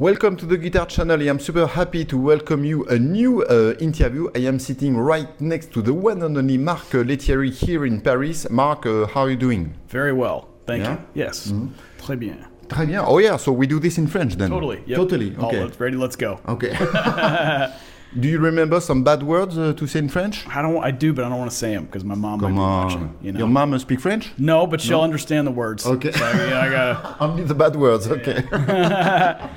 Welcome to the Guitar Channel. I am super happy to welcome you a new uh, interview. I am sitting right next to the one and only Mark Lettieri here in Paris. Mark, uh, how are you doing? Very well, thank Yeah? you. Yes, très bien. Très bien. Oh yeah, so we do this in French then. Totally. Yep. Totally. Okay. let's- ready? Let's go. Okay. do you remember some bad words uh, to say in French? I don't. I do, but I don't want to say them because my mom Come might be on. watching. You know. Your mom speak French? no, but she'll understand the words. Okay. So, yeah, I gotta. Only the bad words, okay.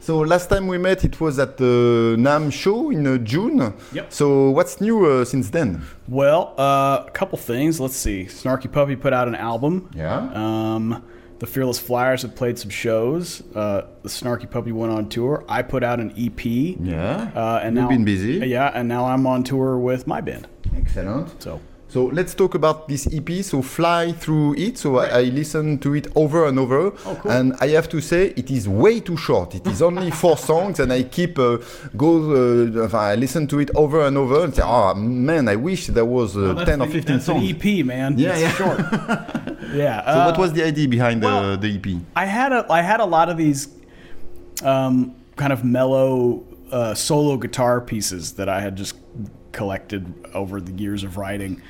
so last time we met, it was at the NAMM show in uh, June. Yep. So what's new uh, since then? Well, uh, a couple things. Let's see. Snarky Puppy put out an album. Yeah. Um, the Fearless Flyers have played some shows. Uh, the Snarky Puppy went on tour. I put out an EP. Yeah. Uh, and You've now, been busy. Yeah, and now I'm on tour with my band. Excellent. So So let's talk about this EP. So fly through it. So I, I listened to it over and over, Oh, cool. and I have to say it is way too short. It is only four songs, and I keep uh, go. Uh, I listen to it over and over and say, "Oh man, I wish there was uh, That's ten or fifteen that's songs." An EP, man. Yeah, It's yeah. short. yeah. So uh, what was the idea behind well, the, the EP? I had a I had a lot of these um, kind of mellow uh, solo guitar pieces that I had just collected over the years of writing,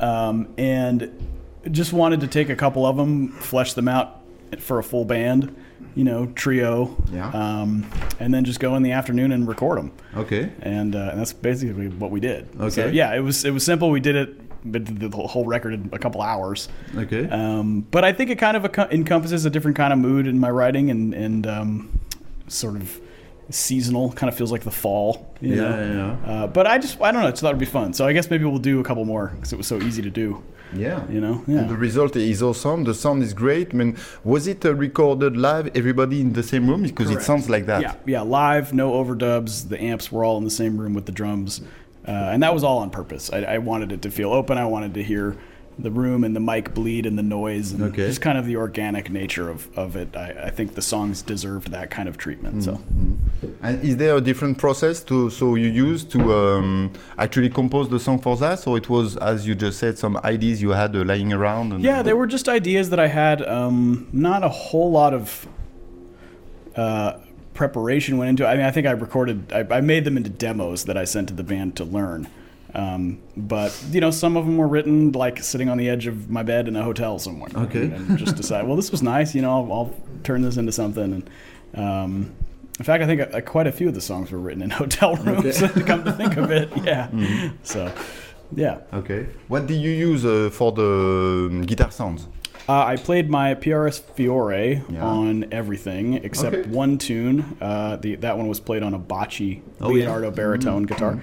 um, and just wanted to take a couple of them, flesh them out for a full band, you know, trio, Yeah. um, and then just go in the afternoon and record them. Okay. And, uh, and that's basically what we did. So, Okay. yeah, it was it was simple. We did it. But the the whole record in a couple hours. Okay. Um, but I think it kind of encompasses a different kind of mood in my writing and, and um, sort of seasonal. Kind of feels like the fall. You Yeah, know? yeah. Uh, but I just I don't know. I just thought it'd be fun. So I guess maybe we'll do a couple more because it was so easy to do. yeah. You know. Yeah. the result is awesome. The sound is great. I mean, was it uh, recorded live? Everybody in the same room because it sounds like that. Yeah, yeah, live, no overdubs. The amps were all in the same room with the drums, uh, and that was all on purpose. I, I wanted it to feel open. I wanted to hear the room and the mic bleed and the noise and Okay. just kind of the organic nature of, of it. I, I think the songs deserved that kind of treatment. So And is there a different process to so you used to um, actually compose the song for that, or it was as you just said some ideas you had uh, lying around? And yeah, they were just ideas that I had. Um, not a whole lot of uh, preparation went into. it. I mean, I think I recorded. I, I made them into demos that I sent to the band to learn. Um, but you know, some of them were written like sitting on the edge of my bed in a hotel somewhere. Okay. and, and just decide, well, this was nice. You know, I'll, I'll turn this into something. And um, in fact, I think uh, quite a few of the songs were written in hotel rooms. To come to think of it, yeah. Mm-hmm. So, yeah. Okay. What did you use uh, for the um, guitar sounds? Uh, I played my PRS Fiore Yeah. on everything except Okay. one tune. Uh, the, that one was played on a Bacci Oh, yeah. Leonardo baritone guitar.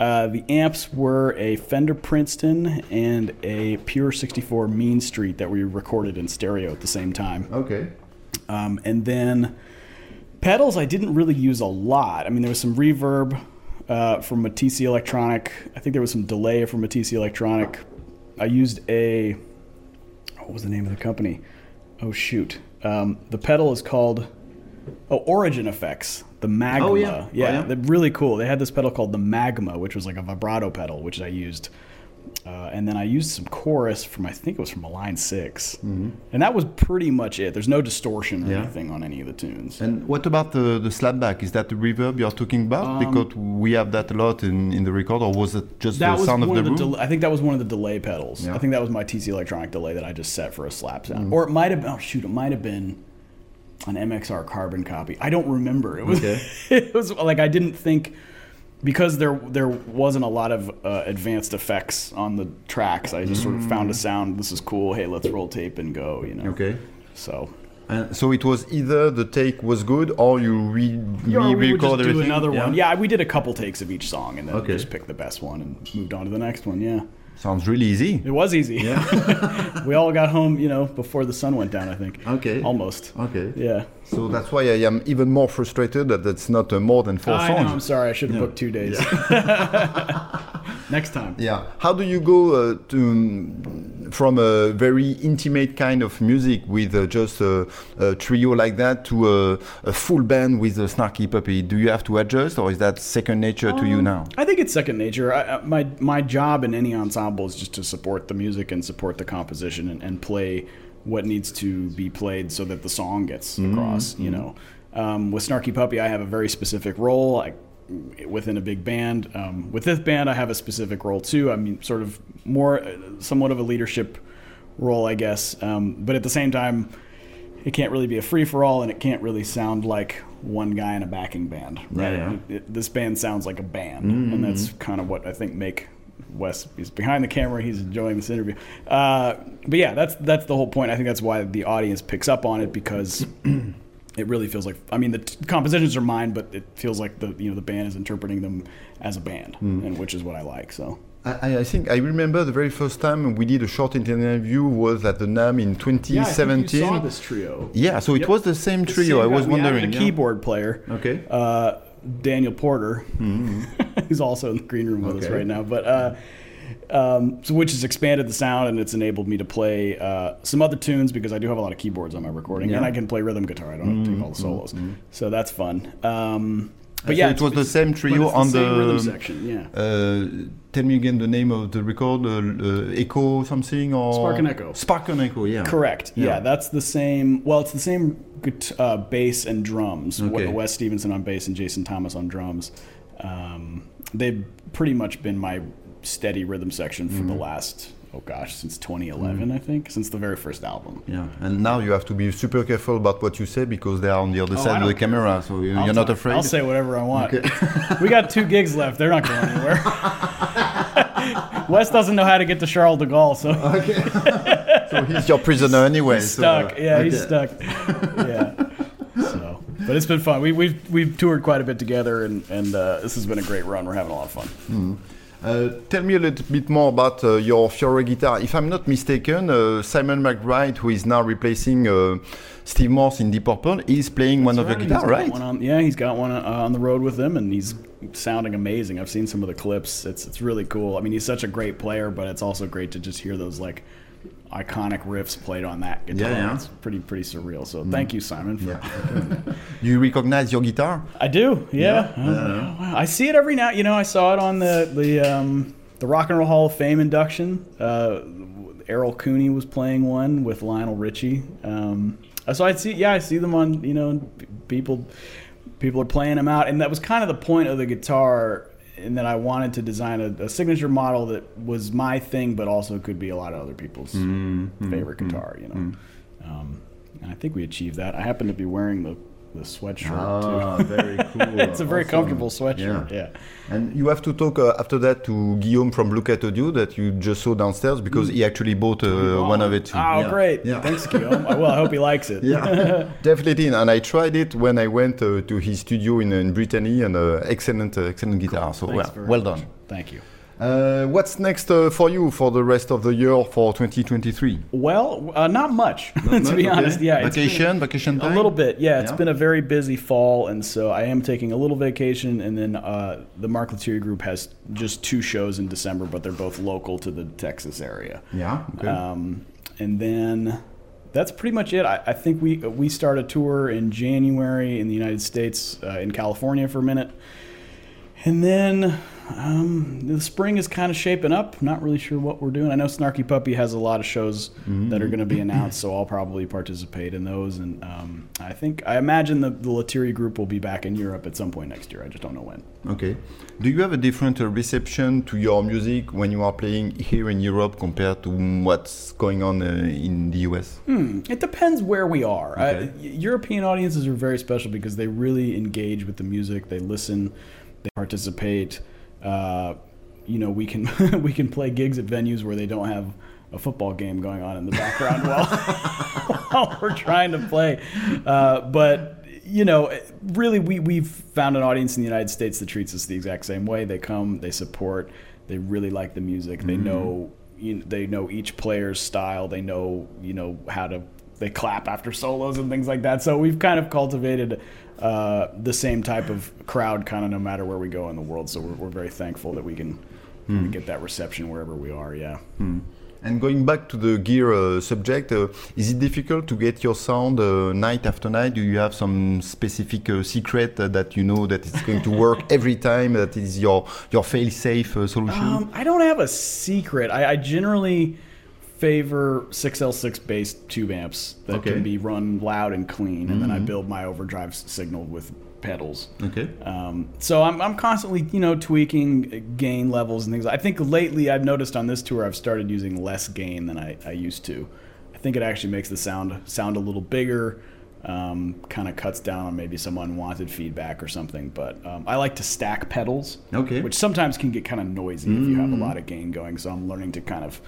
Uh, the amps were a Fender Princeton and a Pure 64 Mean Street that we recorded in stereo at the same time. Okay. Um, and then pedals, I didn't really use a lot. I mean, there was some reverb uh, from Matisse Electronic. I think there was some delay from Matisse Electronic. I used a what was the name of the company? Oh shoot, um, the pedal is called oh Origin Effects. The Magma. Oh, yeah. Oh, yeah. really cool. They had this pedal called the Magma, which was like a vibrato pedal, which I used. Uh, and then I used some chorus from I think it was from a line 6 and that was pretty much it. There's no distortion or Mm-hmm. Yeah. anything on any of the tunes. And what about the the slapback? Is that the reverb you're talking about? because we have that a lot in, in the record, or was it just Um, that the sound of the of the room? del- I think that was one of the delay pedals. Yeah. I think that was my TC Electronic delay that I just set for a slap sound, Mm. or it might have been. Oh shoot, it might have been an MXR carbon copy. I don't remember. It was. Okay. it was like I didn't think because there there wasn't a lot of uh, advanced effects on the tracks. I just sort of found a sound. This is cool. Hey, let's roll tape and go. You know. Mm. Okay. So. And so it was either the take was good or you re, Yeah, we just do everything. another one. Yeah, we did a couple takes of each song and then Okay. just picked the best one and moved on to the next one. Yeah. Sounds really easy. It was easy. Yeah. we all got home, you know, before the sun went down, I think. Okay. Almost. Okay. Yeah. So that's why I am even more frustrated that it's not uh, more than four I know, songs. I'm sorry. I should have booked two days. Next time. Yeah. How do you go uh, to from a very intimate kind of music with uh, just a, a trio like that to a, a full band with a snarky puppy? Do you have to adjust, or is that second nature to Um, you now? I think it's second nature. I, my my job in any ensemble is just to support the music and support the composition and, and play what needs to be played so that the song gets Mm-hmm. across. You know, Um, with Snarky Puppy, I have a very specific role. I, within a big band. Um, with this band, I have a specific role too. I mean, sort of more, uh, somewhat of a leadership role, I guess. Um, but at the same time, it can't really be a free for all, and it can't really sound like one guy in a backing band. Right? Yeah, yeah. It- it- this band sounds like a band, and that's kind of what I think make Wes. He's behind the camera. He's enjoying this interview. Uh, but yeah, that's that's the whole point. I think that's why the audience picks up on it because. It really feels like I mean the t- compositions are mine, but it feels like the you know the band is interpreting them as a band, and which is what I like. So I, I think I remember the very first time we did a short interview was at the NAMM in 2017. Yeah, I saw this trio. Yeah, so it Yep. was the same trio. I was we added wondering. a yeah. keyboard player. Okay. Uh, Daniel Porter, who's also in the green room with us Mm-hmm. Right now. But uh, um, so which has expanded the sound and it's enabled me to play uh, some other tunes because I do have a lot of keyboards on my recording and Yeah. Mm-hmm. I can play rhythm guitar. I don't have to take all the solos, so that's fun. Um, but So yeah, it was the same trio it's the on the- rhythm section. Yeah. Uh, tell me again the name of the record, uh, uh, Echo something or Spark and Echo. Spark and Echo, yeah. Correct. Yeah. Yeah. that's the same. Well, it's the same uh, bass and drums. Okay. Wes Stevenson on bass and Jason Thomas on drums. Um, they've pretty much been my steady rhythm section for the Mm-hmm. last oh gosh since 2011 I think since the very first album. Yeah, and now you have to be super careful about what you say because they are on the other Oh, side of the camera, so you, you're not afraid. I'll say whatever I want. we got two gigs left. They're not going anywhere. Wes doesn't know how to get to Charles de Gaulle, so okay. so he's your prisoner anyway. he's so, stuck. uh, yeah, he's stuck. yeah. So, but it's been fun. We, we've we've toured quite a bit together, and and uh, this has been a great run. We're having a lot of fun. Uh, tell me a little bit more about uh, your Fiore guitar. If I'm not mistaken, uh, Simon McBride, who is now replacing uh, Steve Morse in Deep Purple, is playing one of your guitars, right? one on- yeah, he's got one uh, on the road with him, and he's sounding amazing. I've seen some of the clips. It's it's really cool. I mean, he's such a great player, but it's also great to just hear those like iconic riffs played on that guitar. Yeah, yeah. It's pretty pretty surreal. So thank you, Simon. For, Do you recognize your guitar? I do. Yeah. Oh, wow. I see it every now. You know, I saw it on the the um, the Rock and Roll Hall of Fame induction. Uh, Errol Cooney was playing one with Lionel Richie. Um, so I see. Yeah, I see them on. You know, people people are playing them out, and that was kind of the point of the guitar. And that I wanted to design a, a signature model that was my thing, but also could be a lot of other people's favorite guitar. You know, um, and I think we achieved that. I happen to be wearing the the sweatshirt too. Ah, very cool. It's a very Awesome. comfortable sweatshirt. Yeah. And you have to talk uh, after that to Guillaume from Look at Audio that you just saw downstairs because he actually bought uh, one of it too. Oh, Yeah. great. Yeah. Thanks, Guillaume. well, I hope he likes it. Yeah, definitely. And I tried it when I went uh, to his studio in, in Brittany, and uh, excellent, uh, excellent guitar. So Thanks well, well much. done. Thank you. Uh, what's next uh, for you for the rest of the year for 2023? Well, uh, not much, to be honest. Yeah. it's vacation, vacation A little bit, yeah. It's Yeah. been a very busy fall, and so I am taking a little vacation. And then uh, the Mark Lettieri Group has just two shows in December, but they're both local to the Texas area. Yeah. Okay. Um, and then that's pretty much it. I, I think we we start a tour in January in the United States, uh, in California for a minute, and then um, the spring is kind of shaping up. Not really sure what we're doing. I know Snarky Puppy has a lot of shows that are going to be announced, so I'll probably participate in those. And um, I think I imagine the the Lettieri Group will be back in Europe at some point next year. I just don't know when. Okay. Do you have a different uh, reception to your music when you are playing here in Europe compared to what's going on uh, in the US? Hmm, It depends where we are. Okay. Uh, European audiences are very special because they really engage with the music. They listen, they participate. Uh, you know, we can we can play gigs at venues where they don't have a football game going on in the background while, while we're trying to play. Uh, but you know, really, we we've found an audience in the United States that treats us the exact same way. They come, they support, they really like the music. They know you know, they know each player's style. They know you know how to they clap after solos and things like that. So we've kind of cultivated uh, the same type of crowd, kind of no matter where we go in the world. So we're, we're very thankful that we can we get that reception wherever we are. Yeah. And going back to the gear uh, subject, uh, is it difficult to get your sound uh, night after night? Do you have some specific uh, secret uh, that you know that it's going to work every time? That is your your fail-safe uh, solution? Um, I don't have a secret. I, I generally favor 6L6 based tube amps that Okay. can be run loud and clean, and then I build my overdrive signal with pedals. Okay. Um, so I'm, I'm constantly, you know, tweaking gain levels and things. I think lately I've noticed on this tour I've started using less gain than I, I used to. I think it actually makes the sound sound a little bigger, um, kind of cuts down on maybe some unwanted feedback or something. But um, I like to stack pedals, Okay. which sometimes can get kind of noisy if you have a lot of gain going. So I'm learning to kind of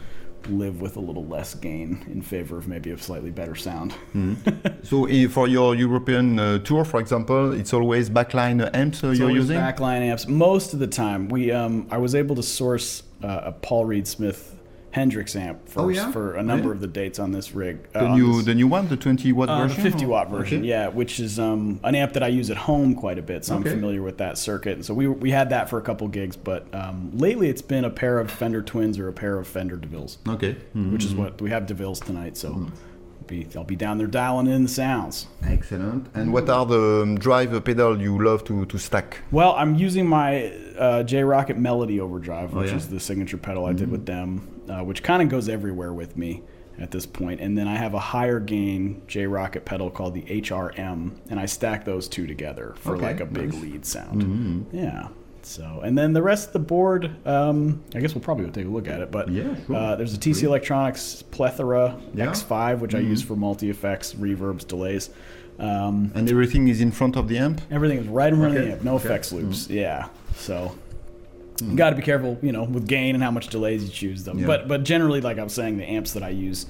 live with a little less gain in favor of maybe a slightly better sound. So eh, for your European uh, tour, for example, it's always backline amps uh, you're using. backline amps most of the time. We um, I was able to source uh, a Paul Reed Smith Hendrix amp for, Oh, yeah? for a number Really? of the dates on this rig. Uh, the on new, this- the new one, the 20 watt uh, the version. 50 watt version, Okay. yeah, which is um, an amp that I use at home quite a bit, so Okay. I'm familiar with that circuit. And so we, we had that for a couple gigs, but um, lately it's been a pair of Fender Twins or a pair of Fender DeVilles, Okay. Mhm. which is what we have DeVilles tonight. So Mm-hmm. Be, I'll be down there dialing in the sounds. Excellent. And what are the um, drive pedal you love to, to stack? Well, I'm using my uh, J Rockett Melody Overdrive, which Oh, yeah? is the signature pedal I did with them, uh, which kind of goes everywhere with me at this point. And then I have a higher gain J Rockett pedal called the HRM, and I stack those two together for Okay, like a big nice. lead sound. Yeah. So, and then the rest of the board, um, I guess we'll probably go take a look at it. But Yeah, sure. uh, there's a TC Electronics Plethora Yeah. X5, which I use for multi effects, reverbs, delays. Um, And everything is in front of the amp? Everything is right in front of the amp. No Okay. effects loops. Yeah. So you got to be careful, you know, with gain and how much delays you choose them. Yeah. But but generally, like I was saying, the amps that I use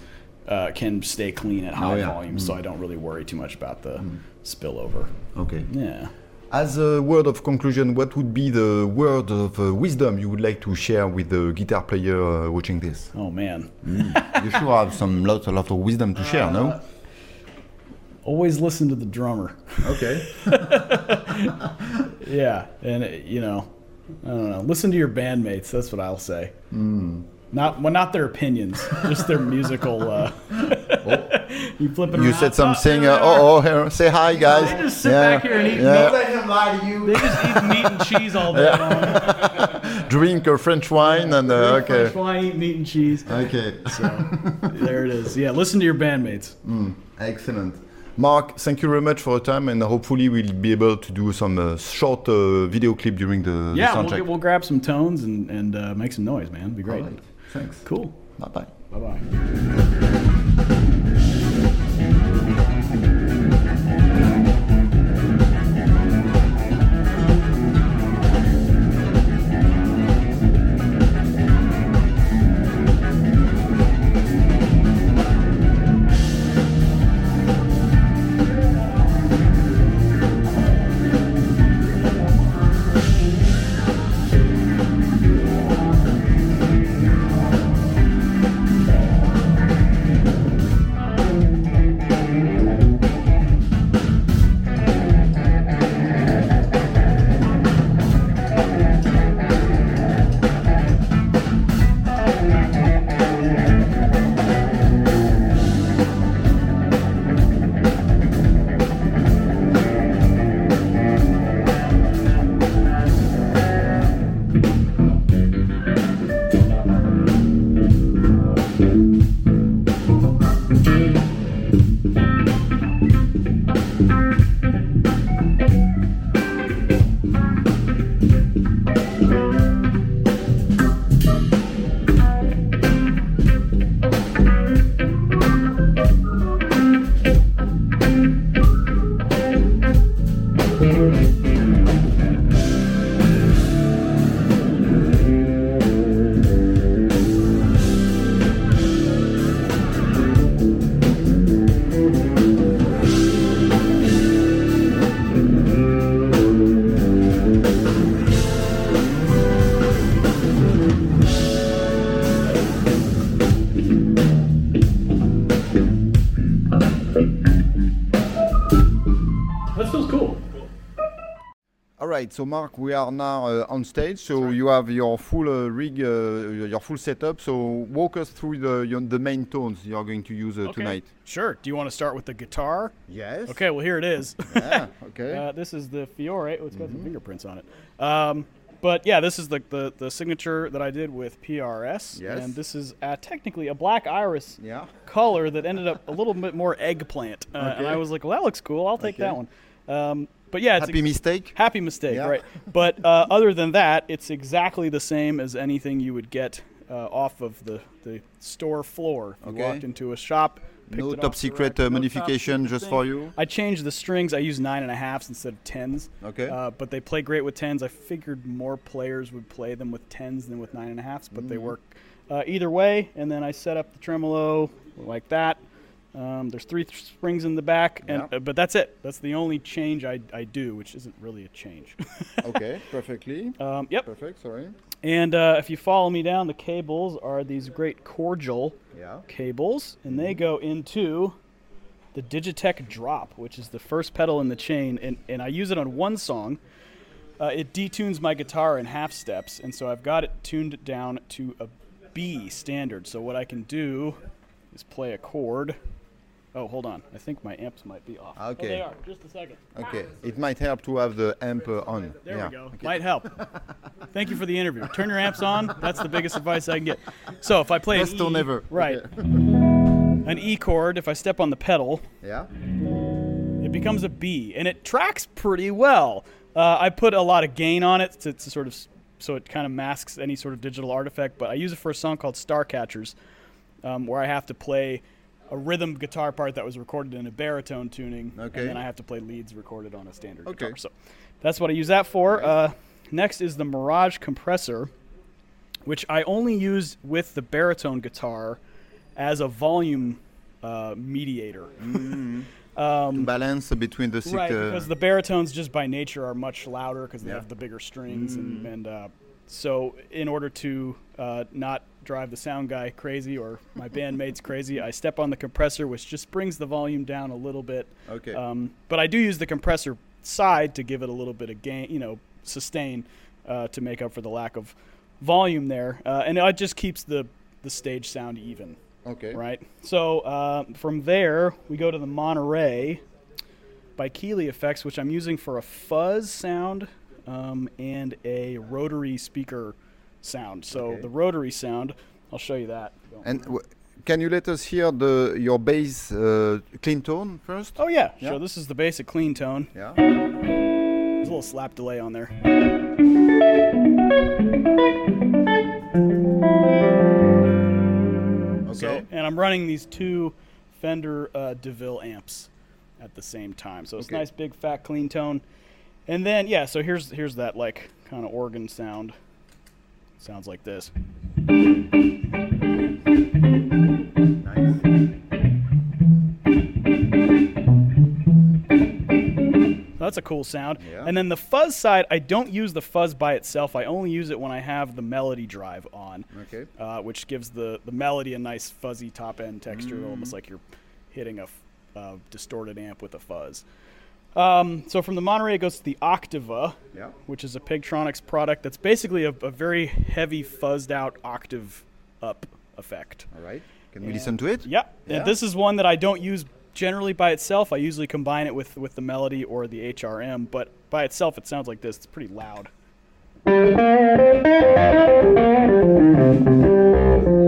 uh, can stay clean at high yeah. volumes, so I don't really worry too much about the spillover. Okay. Yeah. As a word of conclusion, what would be the word of uh, wisdom you would like to share with the guitar player uh, watching this? Oh man. you sure have some lots, a lot of wisdom to share, no? Always listen to the drummer. Okay. Yeah, and uh, you know, I don't know. Listen to your bandmates. That's what I'll say. Not well, not their opinions, just their musical. Uh, you flip it You around. said something. Uh, oh, oh, say hi, guys. They just sit back here and eat yeah. Lie to you. They just eat meat and cheese all day long. Drink a French wine and uh, okay. French wine, eat meat and cheese. Okay. So there it is. Yeah, listen to your bandmates. Excellent. Mark, thank you very much for your time, and hopefully we'll be able to do some uh, short uh, video clip during the, the Yeah, we'll, we'll grab some tones and, and uh, make some noise, man. It'd be great. Right. Thanks. Cool. Bye bye. Bye bye. Right, so Mark, we are now uh, on stage. So you have your full uh, rig, uh, your full setup. So walk us through the your, the main tones you are going to use uh, tonight. Sure. Do you want to start with the guitar? Yes. Okay, well, here it is. Yeah. Okay. Uh, this is the Fiore. Oh, it's got some fingerprints on it. Um, but yeah, this is the, the the signature that I did with PRS, Yes. and this is uh, technically a black iris Yeah. color that ended up a little bit more eggplant, uh, and I was like, well, that looks cool. I'll take that one. Um, but yeah, it's Happy mistake. Happy mistake, Yeah. right? But uh, other than that, it's exactly the same as anything you would get uh, off of the, the store floor. If you Okay. walked into a shop, No top secret uh, no top modification secret just thing. for you. I changed the strings. I use nine and a halfs instead of tens. Okay. Uh, but they play great with tens. I figured more players would play them with tens than with nine and a halfs, but they Mhm. work uh, either way. And then I set up the tremolo like that. Um, there's three th- springs in the back, and Yeah. uh, but that's it. That's the only change I, I do, which isn't really a change. okay. Perfectly. um, yep. Perfect. Sorry. And uh, if you follow me down, the cables are these great cordial Yeah. cables, and they go into the Digitech Drop, which is the first pedal in the chain, and, and I use it on one song. Uh, it detunes my guitar in half steps, and so I've got it tuned down to a B standard. So what I can do is play a chord. Oh, hold on. I think my amps might be off. Oh, Okay. they are. Just a second. Okay. It might help to have the amp uh, on. There yeah. we go. Okay. Might help. Thank you for the interview. Turn your amps on. That's the biggest advice I can get. So if I play Best an E, never. right, Okay. an E chord, if I step on the pedal, Yeah. it becomes a B, and it tracks pretty well. Uh, I put a lot of gain on it to, to sort of so it kind of masks any sort of digital artifact. But I use it for a song called Starcatchers, um, where I have to play a rhythm guitar part that was recorded in a baritone tuning, Okay. and then I have to play leads recorded on a standard Okay. guitar. So that's what I use that for. Uh, next is the Mirage compressor, which I only use with the baritone guitar as a volume uh, mediator. To balance between the six. Right, uh, because the baritones just by nature are much louder because they Yeah. have the bigger strings, and, and uh, so in order to uh, not drive the sound guy crazy or my bandmates crazy, I step on the compressor, which just brings the volume down a little bit. Okay. Um, but I do use the compressor side to give it a little bit of gain, you know, sustain uh, to make up for the lack of volume there, uh, and it just keeps the the stage sound even okay. right? So uh, from there, we go to the Monterey by Keeley Effects, which I'm using for a fuzz sound um, and a rotary speaker sound. So Okay. the rotary sound, I'll show you that. And w- can you let us hear the your bass uh, clean tone first? oh yeah, Yeah. so this is the basic clean tone. Yeah. There's a little slap delay on there. Okay. So, and I'm running these two Fender uh, DeVille amps at the same time. So it's Okay. nice, big, fat, clean tone. And then yeah, so here's here's that like kind of organ sound. Sounds like this. That's a cool sound. Yeah. And then the fuzz side, I don't use the fuzz by itself. I only use it when I have the melody drive on Okay. uh, which gives the, the melody a nice fuzzy top end texture, almost like you're hitting a, uh, distorted amp with a fuzz. Um, so from the Monterey, it goes to the Octava, Yeah. which is a Pigtronix product that's basically a, a very heavy fuzzed out octave up effect. All right. Can we And- listen to it? Yep. Yeah. And this is one that I don't use generally by itself. I usually combine it with, with the melody or the HRM, but by itself it sounds like this. It's pretty loud.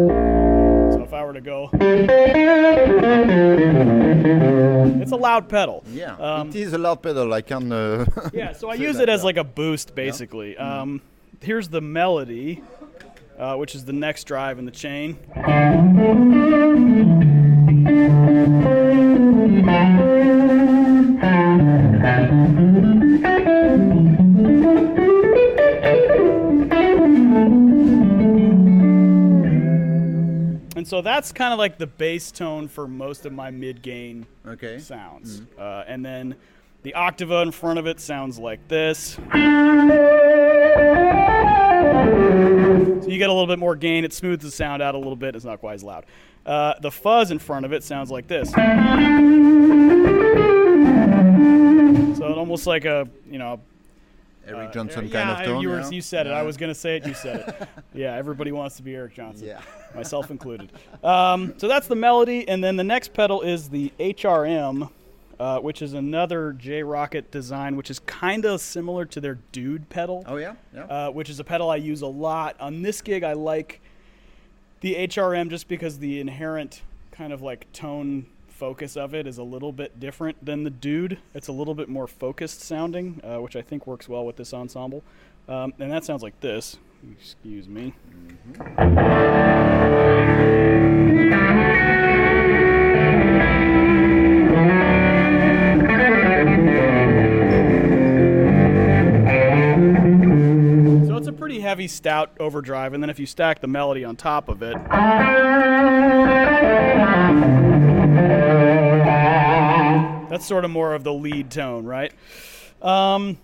So if I were to go, it's a loud pedal. Yeah. Um, it is a loud pedal. I can. Uh, Yeah, so I use it as yeah. like a boost, basically. Um, here's the melody, uh, which is the next drive in the chain. So that's kind of like the bass tone for most of my mid gain Okay. sounds. Uh, and then the octava in front of it sounds like this. So you get a little bit more gain. It smooths the sound out a little bit. It's not quite as loud. Uh, the fuzz in front of it sounds like this. So it almost like a you know. Eric uh, Johnson yeah, kind of tone. You, were, yeah? you said it. I was gonna say it. You said it. yeah, everybody wants to be Eric Johnson Yeah. Myself included. Um, so that's the melody, and then the next pedal is the HRM, uh, which is another J Rockett design, which is kind of similar to their Dude pedal, Oh yeah, yeah. uh, which is a pedal I use a lot. On this gig, I like the HRM just because the inherent kind of like tone focus of it is a little bit different than the Dude. It's a little bit more focused sounding, uh, which I think works well with this ensemble. Um, and that sounds like this. Excuse me. So it's a pretty heavy, stout overdrive, and then if you stack the melody on top of it, that's sort of more of the lead tone, right? Um,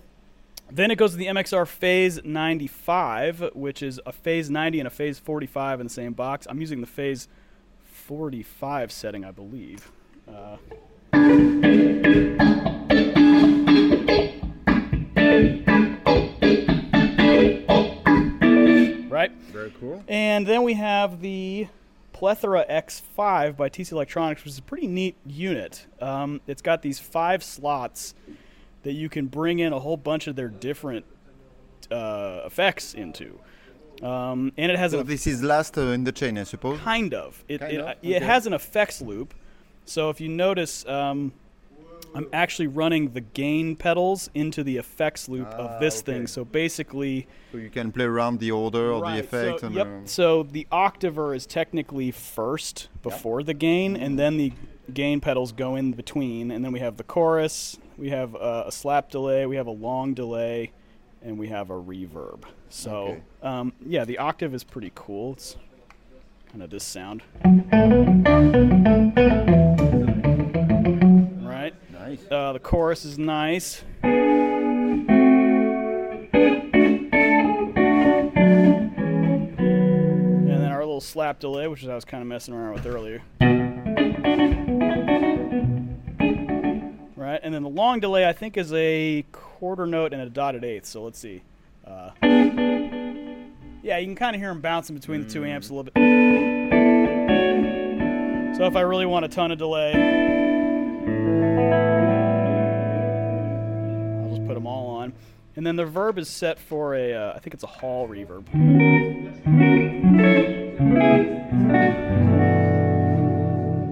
then it goes to the MXR Phase 95, which is a Phase 90 and a Phase 45 in the same box. I'm using the Phase 45 setting, I believe. Uh, right? Very cool. And then we have the Plethora X5 by TC Electronics, which is a pretty neat unit. Um, it's got these five slots that you can bring in a whole bunch of their different uh, effects into. Um, and it has So a this is last uh, in the chain, I suppose. kind of. It, Kind it, of? it Okay. has an effects loop. So if you notice, um, I'm actually running the gain pedals into the effects loop Ah, of this okay. thing. So basically, So you can play around the order or the Right, effect. So, and, yep. uh, So the octaver is technically first before the gain, and then the gain pedals go in between, and then we have the chorus, we have uh, a slap delay, we have a long delay, and we have a reverb. So Okay. um, yeah, the octave is pretty cool. It's kind of this sound. Right. nice. Uh, the chorus is nice. And then our little slap delay, which is I was kind of messing around with earlier. And then the long delay I think is a quarter note and a dotted eighth. So let's see. Uh, yeah, you can kind of hear them bouncing between the two amps a little bit. So if I really want a ton of delay, I'll just put them all on. And then the verb is set for a, uh, I think it's a hall reverb.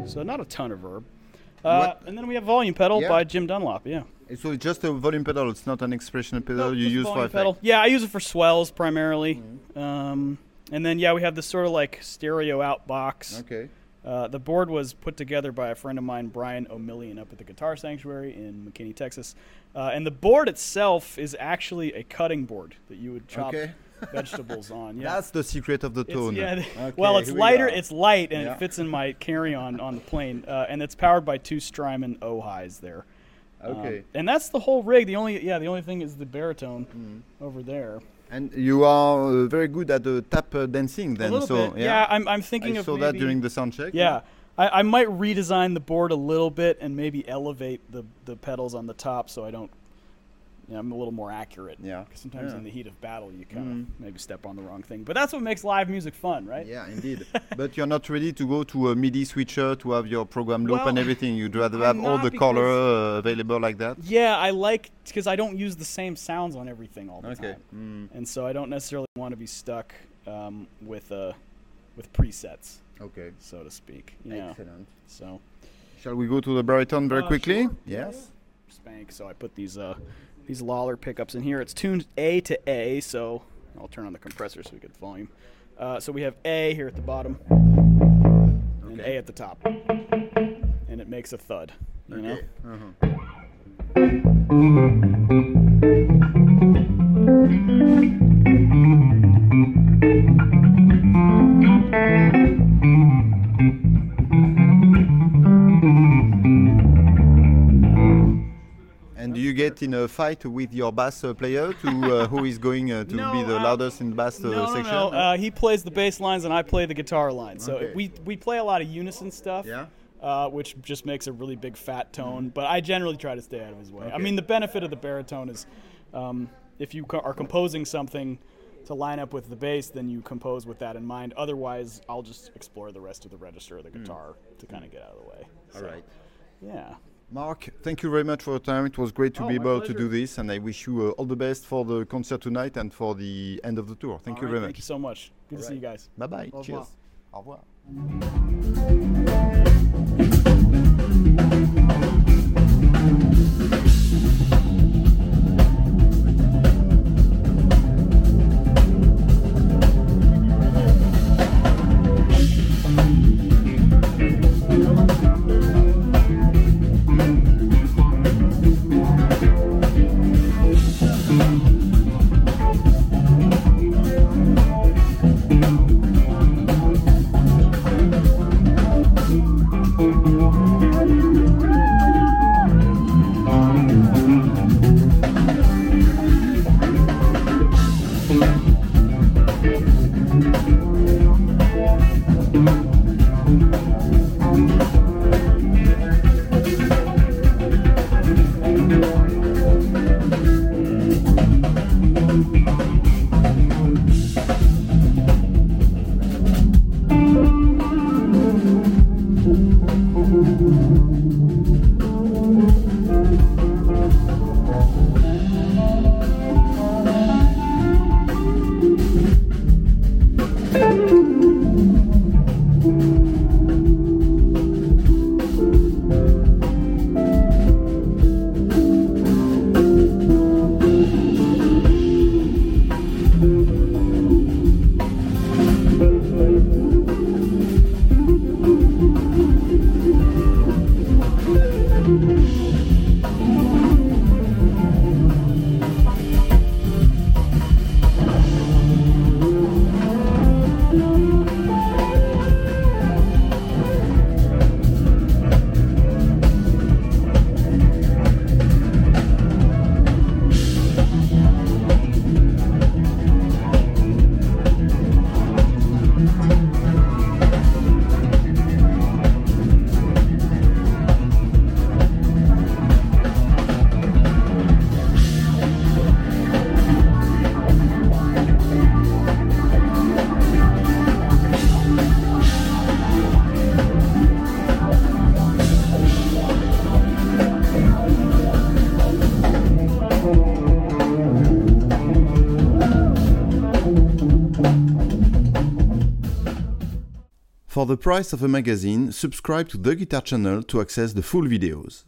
So not a ton of verb. Uh, and then we have volume pedal Yeah. by Jim Dunlop. Yeah. So it's just a volume pedal. It's not an expression pedal Nope, you use for volume effect. pedal. Yeah, I use it for swells primarily. Mm-hmm. Um, and then yeah, we have this sort of like stereo out box. Okay. Uh, the board was put together by a friend of mine, Brian O'Million, up at the Guitar Sanctuary in McKinney, Texas. Uh, and the board itself is actually a cutting board that you would chop Okay. Vegetables on. Yeah. That's the secret of the tone. yeah, Okay, well, it's here we lighter. It's light, and Yeah. it fits in my carry-on on the plane, uh, and it's powered by two Strymon Ojais there. Um, Okay. and that's the whole rig. The only, yeah, the only thing is the baritone Mm. over there. And you are uh, very good at the tap uh, dancing then. little so bit. Yeah, I'm, I'm thinking I of saw maybe, that during the sound check. Yeah, I, I might redesign the board a little bit and maybe elevate the the pedals on the top so I don't. You know, I'm a little more accurate. Yeah. 'Cause sometimes Yeah. in the heat of battle, you kind of Mm. maybe step on the wrong thing. But that's what makes live music fun, right? Yeah, indeed. but you're not ready to go to a MIDI switcher to have your program loop Well, and everything. You'd rather I'm have all the color uh, available like that. Yeah, I like because I don't use the same sounds on everything all the Okay. time, Mm, and so I don't necessarily want to be stuck um, with uh, with presets, okay. so to speak. Know, Excellent. so Shall we go to the baritone very Uh, quickly? sure. Yes. spank. So I put these uh, these Lollar pickups in here. It's tuned A to A, so I'll turn on the compressor so we get volume. Uh, so we have A here at the bottom and A at the top, and it makes a thud. You know. Okay. Uh-huh. Fight with your bass uh, player to uh, who is going uh, to No, be the loudest in the bass uh, no, no, section? no. Uh, he plays the bass lines and I play the guitar lines. So Okay. we we play a lot of unison stuff. Yeah. Uh, which just makes a really big fat tone, but I generally try to stay out of his way. I mean, the benefit of the baritone is um, if you co- are composing something to line up with the bass, then you compose with that in mind. Otherwise, I'll just explore the rest of the register of the guitar to kind of get out of the way. All So, right. Yeah. Mark, thank you very much for your time. It was great to Oh, be my able to do this, and I wish you uh, all the best for the concert tonight and for the end of the tour. Thank All you right, very much. Thank you so much. Good to see you guys. Bye bye. Au revoir. Cheers. Au revoir. For the price of a magazine, subscribe to the Guitar Channel to access the full videos.